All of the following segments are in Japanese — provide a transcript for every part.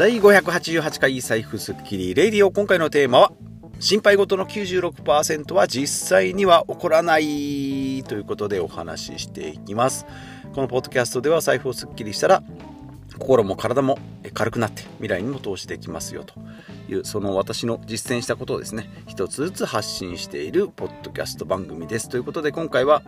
第588回財布スッキリレディオ。今回のテーマは心配事の96%は実際には起こらないということでお話ししていきます。このポッドキャストでは財布をスッキリしたら心も体も軽くなって未来にも投資できますよというその私の実践したことをですね一つずつ発信しているポッドキャスト番組です。ということで今回は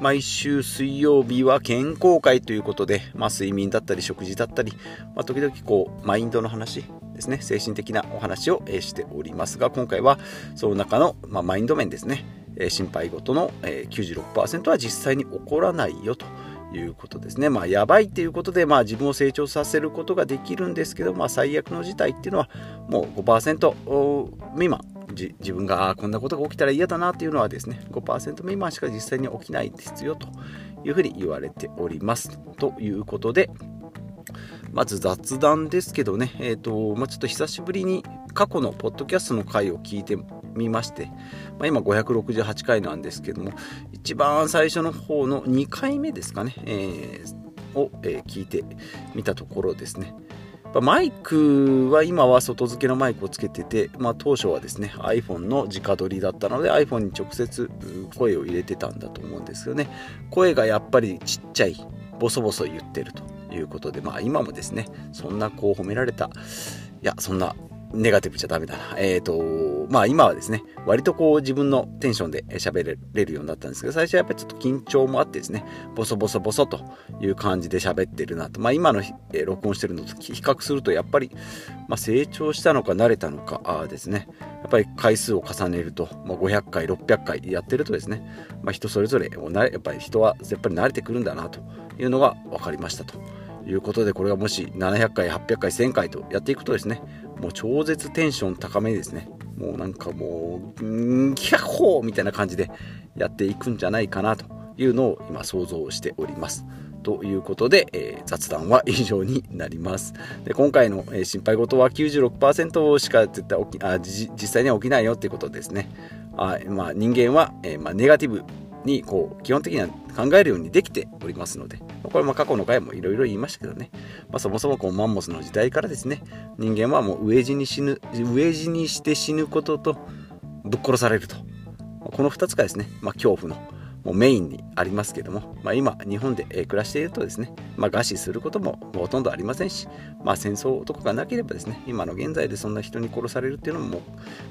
毎週水曜日は健康会ということで、まあ、睡眠だったり食事だったり、まあ、時々こうマインドの話ですね精神的なお話をしておりますが今回はその中の、まあ、マインド面ですね心配事の96%は実際に起こらないよということですね。まあ、やばいっていうことで、まあ、自分を成長させることができるんですけど、まあ、最悪の事態っていうのは、もう5%未満。自分がこんなことが起きたら嫌だなっていうのはですね、5%未満しか実際に起きないですよというふうに言われております。ということで、まず雑談ですけどね、え、ー、と、まあ、ちょっと久しぶりに過去のポッドキャストの回を聞いてみまして、まあ、今568回なんですけども一番最初の方の2回目ですかね、えー、を、えー、聞いてみたところですねマイクは今は外付けのマイクをつけてて、まあ、当初はですね iPhone の直撮りだったので iPhone に直接声を入れてたんだと思うんですけどね声がやっぱりちっちゃいボソボソ言ってるということでまあ今もですねそんなこう褒められたいやそんなネガティブじゃダメだな。えっ、ー、と、まあ今はですね、割とこう自分のテンションで喋れるようになったんですけど、最初はやっぱりちょっと緊張もあってですね、ボソボソボソという感じで喋ってるなと。まあ今の、えー、録音してるのと比較するとやっぱり、まあ、成長したのか慣れたのかあですね、やっぱり回数を重ねると、まあ、500回、600回やってるとですね、まあ、人それぞれやっぱり人はやっぱり慣れてくるんだなというのが分かりましたと。いうことでこれがもし700回800回1000回とやっていくとですねもう超絶テンション高めですね。もうなんかもうんキャッホーみたいな感じでやっていくんじゃないかなというのを今想像しております。ということで、えー、雑談は以上になります。で今回の、えー、心配事は96%しか絶対起きあ実際には起きないよっていうことですね。あ、まあ、人間は、えーまあ、ネガティブにこう基本的には考えるようにできておりますのでこれも過去の回もいろいろ言いましたけどね、まあ、そもそもこうマンモスの時代からですね人間はもう飢え死に死ぬ飢え死にして死ぬこととぶっ殺されると。この2つがですね、まあ、恐怖のもうメインにありますけども、まあ、今日本で暮らしているとですね、まあ、餓死することもほとんどありませんし、まあ、戦争とかがなければですね今の現在でそんな人に殺されるっていうのも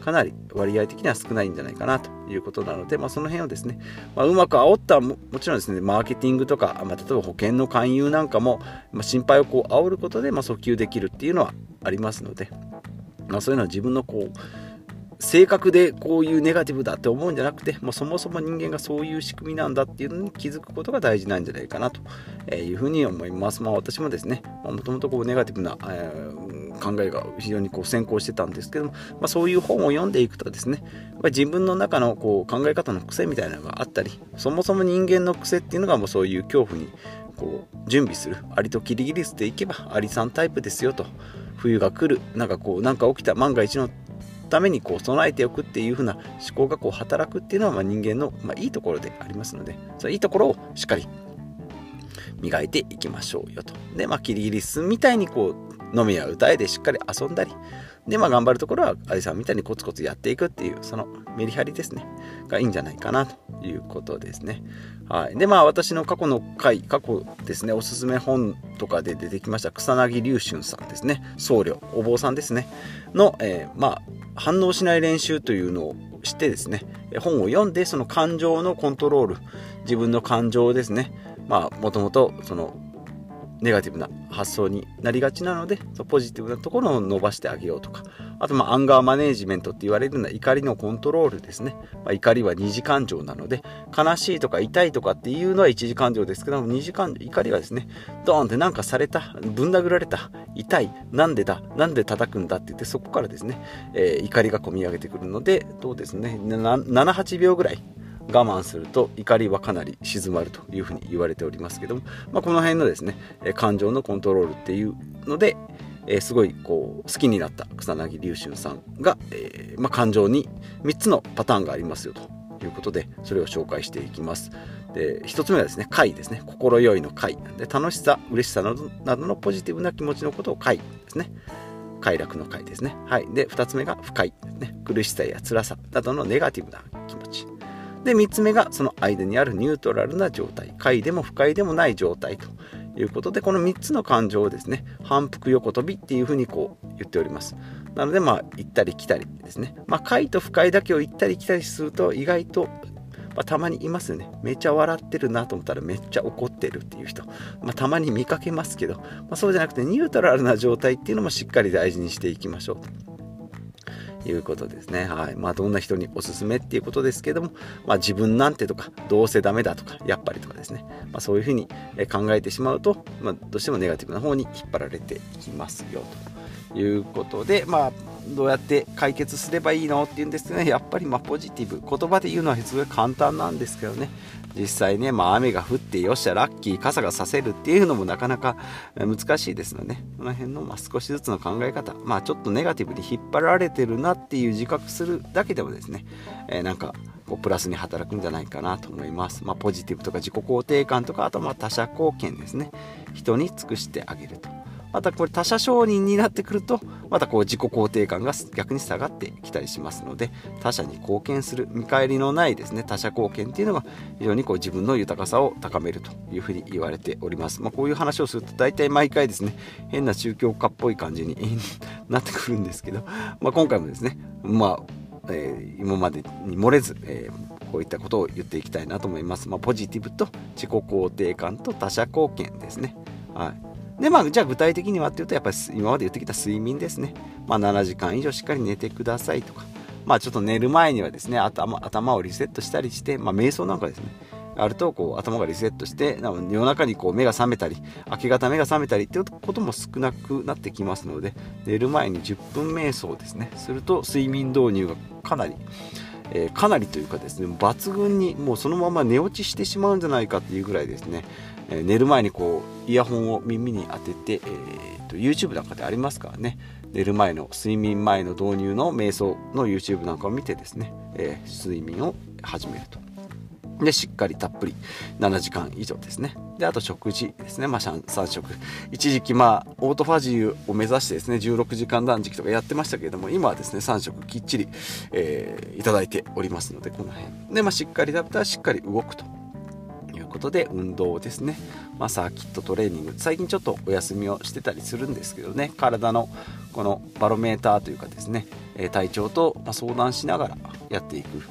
かなり割合的には少ないんじゃないかなということなので、まあ、その辺をですね、まあ、うまく煽ったももちろんですねマーケティングとか、まあ、例えば保険の勧誘なんかも、まあ、心配をこう煽ることで、まあ、訴求できるっていうのはありますので、まあ、そういうのは自分のこう性格でこういうネガティブだって思うんじゃなくてもうそもそも人間がそういう仕組みなんだっていうのに気づくことが大事なんじゃないかなというふうに思います。まあ、私もですねもともとネガティブな、えー、考えが非常にこう先行してたんですけども、まあ、そういう本を読んでいくとですねま自分の中のこう考え方の癖みたいなのがあったりそもそも人間の癖っていうのがもうそういう恐怖にこう準備するアリとキリギリスでいけばアリさんタイプですよと冬が来るなんかこうなんか起きた万が一のためにこう備えておくっていう風な思考がこう働くっていうのはま人間のまいいところでありますのでそのいいところをしっかり磨いていきましょうよと。で、まあ、キリギリスみたいにこう飲みや歌えでしっかり遊んだりで、まあ、頑張るところはアリさんみたいにコツコツやっていくっていうそのメリハリですねがいいんじゃないかなということですね。はい、でまあ私の過去の回過去ですねおすすめ本とかで出てきました草薙龍春さんですね僧侶お坊さんですねの、えー、まあ反応しない練習というのをしてですね本を読んでその感情のコントロール自分の感情ですねまあもともとそのネガティブな発想になりがちなのでポジティブなところを伸ばしてあげようとか。あとまあアンガーマネージメントって言われるような怒りのコントロールですね、まあ、怒りは二次感情なので悲しいとか痛いとかっていうのは一次感情ですけども二次感情怒りはですねドーンってなんかされたぶん殴られた痛いなんでだなんで叩くんだって言ってそこからですね、えー、怒りが込み上げてくるのでどうですね78秒ぐらい我慢すると怒りはかなり静まるというふうに言われておりますけども、まあ、この辺のですね感情のコントロールっていうので、えー、すごいこう好きになった草薙龍春さんが、えー、まあ、感情に3つのパターンがありますよということでそれを紹介していきます。で1つ目はですね快ですね心よいの快で楽しさ嬉しさなどなどのポジティブな気持ちのことを快ですね快楽の快ですね。はい。で、2つ目が不快、ね。苦しさや辛さなどのネガティブな気持ち。で、3つ目がその間にあるニュートラルな状態。快でも不快でもない状態ということで、この3つの感情をですね、反復横跳びっていうふうにこう言っております。なので、まあ、行ったり来たりですね。まあ、快と不快だけを行ったり来たりすると、意外とまあ、たまにいますよね。めちゃ笑ってるなと思ったらめっちゃ怒ってるっていう人。まあ、たまに見かけますけど、まあ、そうじゃなくてニュートラルな状態っていうのもしっかり大事にしていきましょういうことですね。はい。まあ、どんな人におすすめっていうことですけども、まあ、自分なんてとか、どうせダメだとか、やっぱりとかですね。まあ、そういうふうに考えてしまうと、まあ、どうしてもネガティブな方に引っ張られていきますよということで、まあ、どうやって解決すればいいのっていうんですねやっぱりまポジティブ言葉で言うのはすごい簡単なんですけどね実際ね、まあ、雨が降ってよっしゃラッキー傘がさせるっていうのもなかなか難しいですので、ね、この辺のま少しずつの考え方まあちょっとネガティブに引っ張られてるなっていう自覚するだけでもですね、えー、なんかこうプラスに働くんじゃないかなと思います、まあ、ポジティブとか自己肯定感とかあとま他者貢献ですね。人に尽くしてあげると。またこれ他者承認になってくるとまたこう自己肯定感が逆に下がってきたりしますので他者に貢献する見返りのないですね他者貢献っていうのが非常にこう自分の豊かさを高めるというふうに言われております、まあ、こういう話をすると大体毎回ですね変な宗教家っぽい感じになってくるんですけど、まあ、今回もですねまあえー、今までに漏れず、えー、こういったことを言っていきたいなと思います。まあ、ポジティブと自己肯定感と他者貢献ですね。はい。で、まあ、じゃあ具体的にはっていうと、やっぱり今まで言ってきた睡眠ですね。まあ、7時間以上しっかり寝てくださいとか、まあ、ちょっと寝る前にはですね、頭頭をリセットしたりして、まあ、瞑想なんかですね、あるとこう頭がリセットして夜中にこう目が覚めたり明け方目が覚めたりっていうことも少なくなってきますので寝る前に10分瞑想ですね。すると睡眠導入がかなり、えー、かなりというかですね抜群にもうそのまま寝落ちしてしまうんじゃないかっていうぐらいですね。えー、寝る前にこうイヤホンを耳に当てて、えーと、YouTube なんかでありますからね。寝る前の睡眠前の導入の瞑想の YouTube なんかを見てですね、えー、睡眠を始めると。でしっかりたっぷり7時間以上ですね。であと食事ですね、まあ、3食。一時期まあオートファジーを目指してですね16時間断食とかやってましたけれども今はですね3食きっちり、えー、いただいておりますのでこの辺。で、まあ、しっかり食べたらしっかり動くと。ことで運動ですね、まあ、サーキットトレーニング最近ちょっとお休みをしてたりするんですけどね。体のこのバロメーターというかですね。体調と相談しながらやっていく。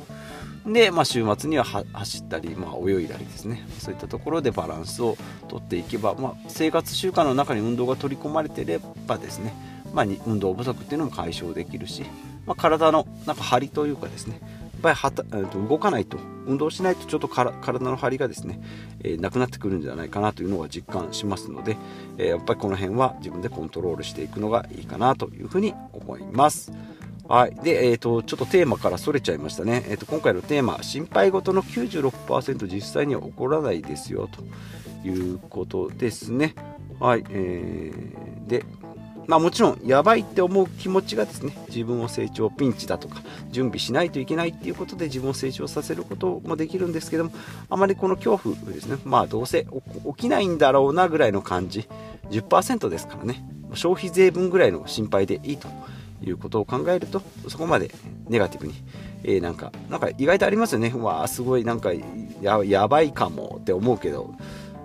で、まあ、週末には走ったり、まあ、泳いだりですね。そういったところでバランスをとっていけば、まあ、生活習慣の中に運動が取り込まれてればですね、まあ、運動不足っていうのも解消できるし、まあ、体のなんか張りというかですね。ぱりはた動かないと運動しないとちょっと体の張りがですね、えー、なくなってくるんじゃないかなというのは実感しますので、えー、やっぱりこの辺は自分でコントロールしていくのがいいかなというふうに思います。はい。で、えっ、ー、と、ちょっとテーマからそれちゃいましたね。えっ、と、今回のテーマ、心配事の96%実際には起こらないですよ、ということですね。はい。えー、で、まあもちろんやばいって思う気持ちがですね自分を成長ピンチだとか準備しないといけないっていうことで自分を成長させることもできるんですけどもあまりこの恐怖ですねまあどうせ起きないんだろうなぐらいの感じ10%ですからね消費税分ぐらいの心配でいいということを考えるとそこまでネガティブに、えー、なんかなんか意外とありますよね。わあすごいなんかややばいかもって思うけど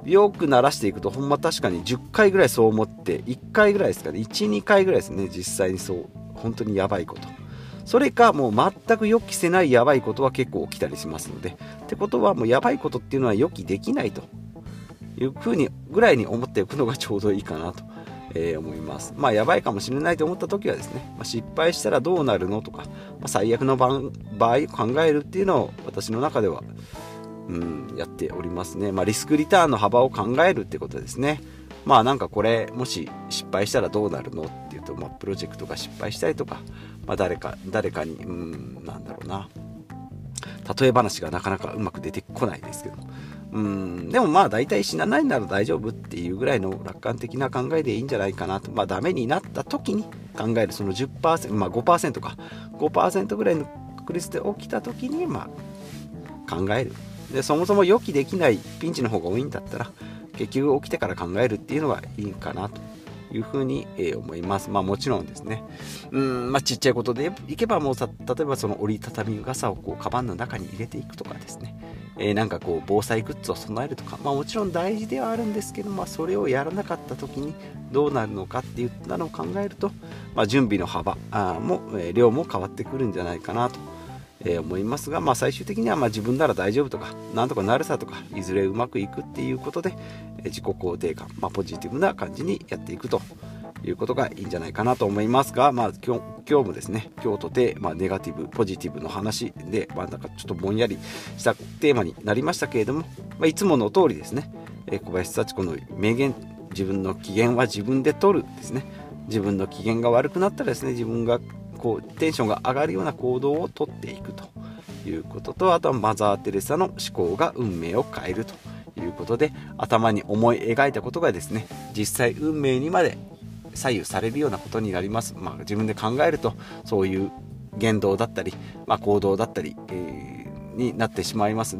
よく鳴らしていくとほんま確かに10回ぐらいそう思って1回ぐらいですかね。12回ぐらいですね。実際にそう。本当にやばいこと。それかもう全く予期せないやばいことは結構起きたりしますので。ってことはもうやばいことっていうのは予期できないと。いうふうにぐらいに思っておくのがちょうどいいかなと、えー、思います。まあやばいかもしれないと思った時はですね、まあ、失敗したらどうなるのとか、まあ、最悪の場合考えるっていうのを私の中ではうん、やっておりますね。まあ、リスクリターンの幅を考えるってことですね。まあなんかこれもし失敗したらどうなるのっていうと、まあ、プロジェクトが失敗したりとか、まあ、誰か誰かにうんなんだろうな。例え話がなかなかうまく出てこないですけど。うんでもまあ大体死なないなら大丈夫っていうぐらいの楽観的な考えでいいんじゃないかなと。まあダメになった時に考えるその10%まあ5%か。5%ぐらいの確率で起きた時にまあ考える。でそもそも予期できないピンチの方が多いんだったら結局起きてから考えるっていうのがいいかなというふうに、え思います。まあもちろんですね、うん、まあちっちゃいことでいけばもうさ、例えばその折りたたみ傘をこうカバンの中に入れていくとかですね、えー、なんかこう防災グッズを備えるとか、まあもちろん大事ではあるんですけど、まあそれをやらなかった時にどうなるのかっていったのを考えると、まあ準備の幅あも、え、量も変わってくるんじゃないかなと。えー、思いますが、まあ、最終的にはま自分なら大丈夫とかなんとかなるさとかいずれうまくいくっていうことで、え自己肯定感、まあ、ポジティブな感じにやっていくということがいいんじゃないかなと思いますが、まあ、今日今日もですね今日とて、まあ、ネガティブポジティブの話で、まあ、なんかちょっとぼんやりしたテーマになりましたけれども、まあ、いつもの通りですね、え小林幸子の名言自分の機嫌は自分で取るですね自分の機嫌が悪くなったらですね自分がこうテンションが上がるような行動をとっていくということとあとはマザー・テレサの思考が運命を変えるということで頭に思い描いたことがですね実際運命にまで左右されるようなことになります、まあ、自分で考えるとそういう言動だったり、まあ、行動だったり、えー、になってしまいます。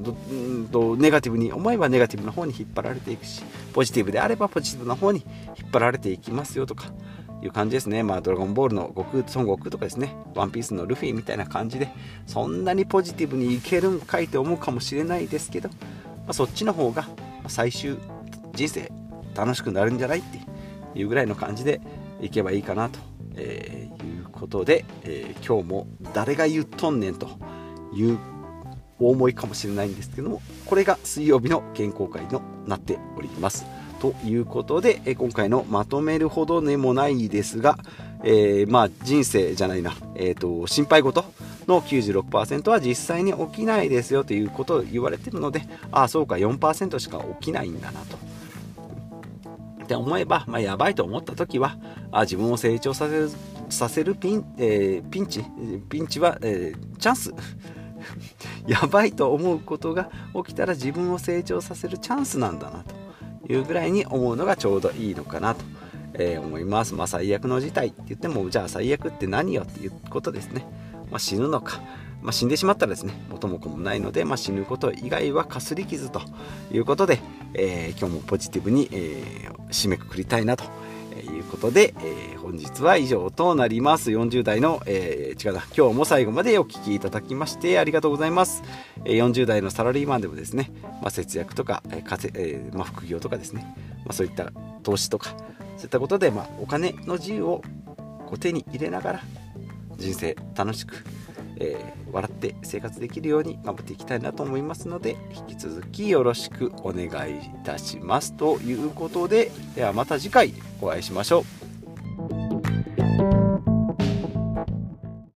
とネガティブに思えばネガティブな方に引っ張られていくしポジティブであればポジティブな方に引っ張られていきますよとかいう感じですね。まあ、ドラゴンボールの悟空、孫悟空とかですね、ワンピースのルフィみたいな感じで、そんなにポジティブにいけるんかいって思うかもしれないですけど、まあ、そっちの方が最終人生楽しくなるんじゃないっていうぐらいの感じでいけばいいかなと、えー、いうことで、えー、今日も誰が言っとんねんというお思いかもしれないんですけども、これが水曜日の健康会のなっております。ということで、え今回のまとめるほどでもないですが、えー、まあ人生じゃないな、えーと、心配事の96%は実際に起きないですよということを言われてるのでああそうか4%しか起きないんだなと。って思えば、まあ、やばいと思った時はあ自分を成長させるさせるピン,、えー、ピンチピンチは、えー、チャンス やばいと思うことが起きたら自分を成長させるチャンスなんだなというぐらいに思うのがちょうどいいのかなと、えー、思います。まあ、最悪の事態って言ってもじゃあ最悪って何よっていうことですね。まあ、死ぬのか、まあ、死んでしまったらですね元も子もないので、まあ、死ぬこと以外はかすり傷ということで、えー、今日もポジティブに、えー、締めくくりたいなということで、えー、本日は以上となります。40代の、えー、違うな、今日も最後までお聴きいただきましてありがとうございます。えー、40代のサラリーマンでもですね、まあ、節約とか、えーえーまあ、副業とかですね、まあ、そういった投資とか、そういったことで、まあ、お金の自由をこう手に入れながら、人生楽しく、えー、笑って生活できるように頑張っていきたいなと思いますので引き続きよろしくお願いいたしますということでではまた次回お会いしましょう。